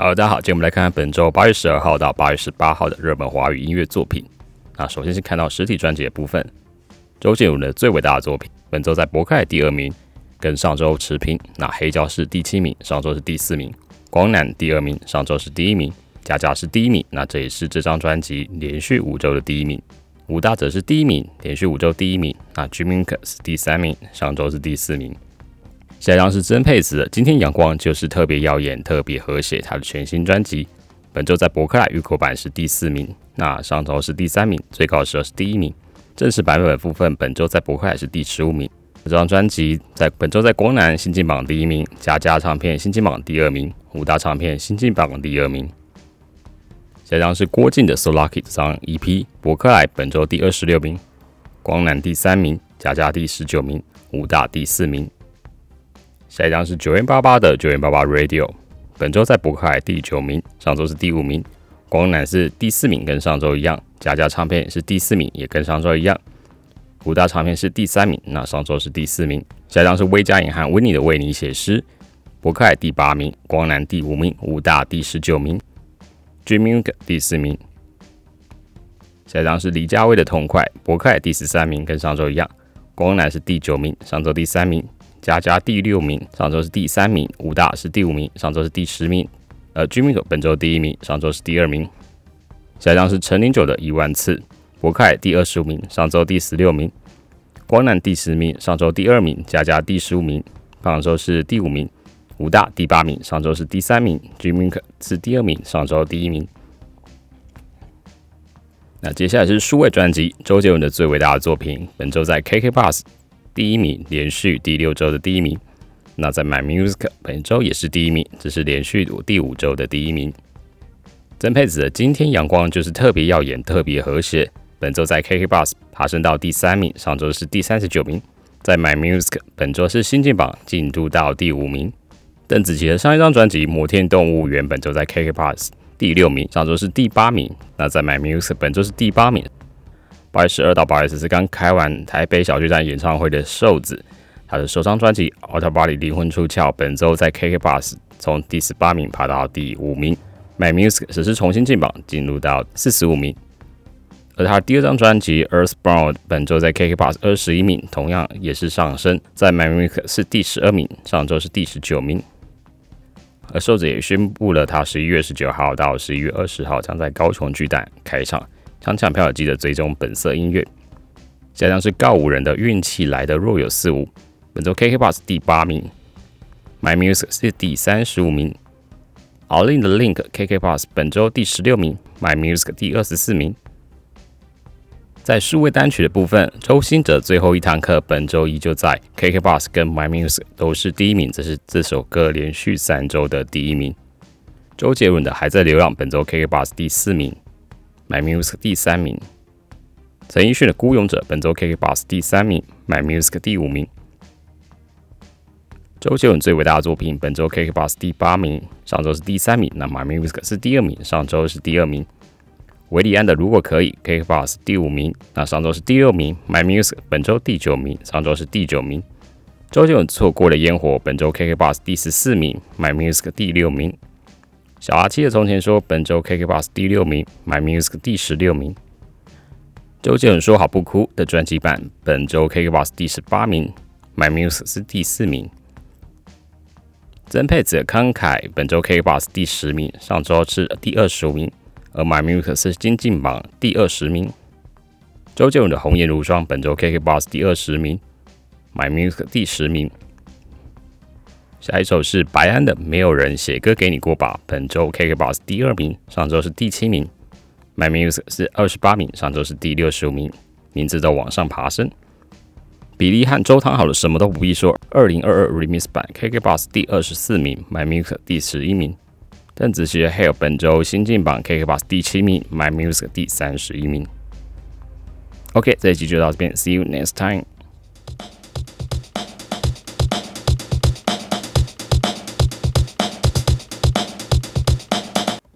好，大家好，今天我们来看看本周八月十二号到八月十八号的热门华语音乐作品。那首先是看到实体专辑的部分，周杰伦的最伟大的作品，本周在博客第二名，跟上周持平。那黑胶是第七名，上周是第四名。光南第二名，上周是第一名。佳佳是第一名，那这也是这张专辑连续五周的第一名。武大则是第一名，连续五周第一名。那 Jimmy 是第三名，上周是第四名。下一张是曾沛慈的《今天阳光就是特别耀眼、特别和谐》，他的全新专辑，本周在博客来预购版是第四名，那上周是第三名，最高时候是第一名。正式版本部分，本周在博客来是第十五名。这张专辑在本周在光南新进榜第一名，佳佳唱片新进榜第二名，五大唱片新进榜第二名。下一张是郭靖的《So Lucky》这张 EP，博客来本周第二十六名，光南第三名，佳佳第十九名，五大第四名。下一张是九元八八的九元八八 Radio，本周在博客海第九名，上周是第五名。光南是第四名，跟上周一样。佳佳唱片是第四名，也跟上周一样。五大唱片是第三名，那上周是第四名。下一张是微加银行 Winnie 的为你写诗，博客海第八名，光南第五名，五大第十九名，Dreaming 第四名。下一张是李佳薇的痛快，博客海第十三名，跟上周一样。光南是第九名，上周第三名。佳佳第六名，上周是第三名；武大是第五名，上周是第十名。呃，Jimmy 本周第一名，上周是第二名。下一张是陈零九的一万次，博凯第二十五名，上周第十六名。光南第十名，上周第二名。佳佳第十五名，上周是第五名。武大第八名，上周是第三名。Jimmy 是第二名，上周第一名。那接下来是数位专辑，周杰伦的最伟大的作品，本周在 KK Bus。第一名，连续第六周的第一名。那在 My Music 本周也是第一名，这是连续第五周的第一名。曾沛子的今天阳光就是特别耀眼、特别和谐，本周在 KK Bus 爬升到第三名，上周是第三十九名。在 My Music 本周是新进榜进度到第五名。邓紫棋的上一张专辑《摩天动物园》本周在 KK Bus 第六名，上周是第八名。那在 My Music 本周是第八名。八月十二到八月十四刚开完台北小巨蛋演唱会的瘦子，他的首张专辑《Out Body 灵魂出窍》本周在 KK Bus 从第十八名爬到第五名，My Music 只是重新进榜，进入到四十五名。而他第二张专辑《Earthbound》本周在 KK Bus 二十一名，同样也是上升，在 My Music 是第十二名，上周是第十九名。而瘦子也宣布了，他十一月十九号到十一月二十号将在高雄巨蛋开场。抢抢票记得追踪本色音乐。下张是告五人的运气来的若有似无，本周 KK Bus 第八名，My Music 是第三十五名。All in 的 Link KK Bus 本周第十六名，My Music 第二十四名。在数位单曲的部分，周星哲最后一堂课本周依旧在 KK Bus 跟 My Music 都是第一名，这是这首歌连续三周的第一名。周杰伦的还在流浪本周 KK Bus 第四名。My Music 第三名，陈奕迅的《孤勇者》本周 KK Bus 第三名，My Music 第五名。周杰伦最伟大的作品本周 KK Bus 第八名，上周是第三名，那 My Music 是第二名，上周是第二名。维里安的《如果可以》KK Bus 第五名，那上周是第六名，My Music 本周第九名，上周是第九名。周杰伦错过了烟火本周 KK Bus 第十四名，My Music 第六名。小阿七的从前说，本周 KK Bus 第六名，My Music 第十六名。周杰伦说好不哭的专辑版，本周 KK Bus 第十八名，My Music 是第四名。曾沛慈慷慨，本周 KK Bus 第十名，上周是第二十五名，而 My Music 是金进榜第二十名。周杰伦的红颜如霜，本周 KK Bus 第二十名，My Music 第十名。下一首是白安的《没有人写歌给你过吧》，本周 KK Box 第二名，上周是第七名。My Music 是二十八名，上周是第六十五名，名字都往上爬升。比利和周汤好了，什么都不必说。二零二二 Remix 版 KK Box 第二十四名，My Music 第十一名。邓紫棋的 Hell 本周新进榜 KK Box 第七名，My Music 第三十一名。OK，这一集就到这边，See you next time。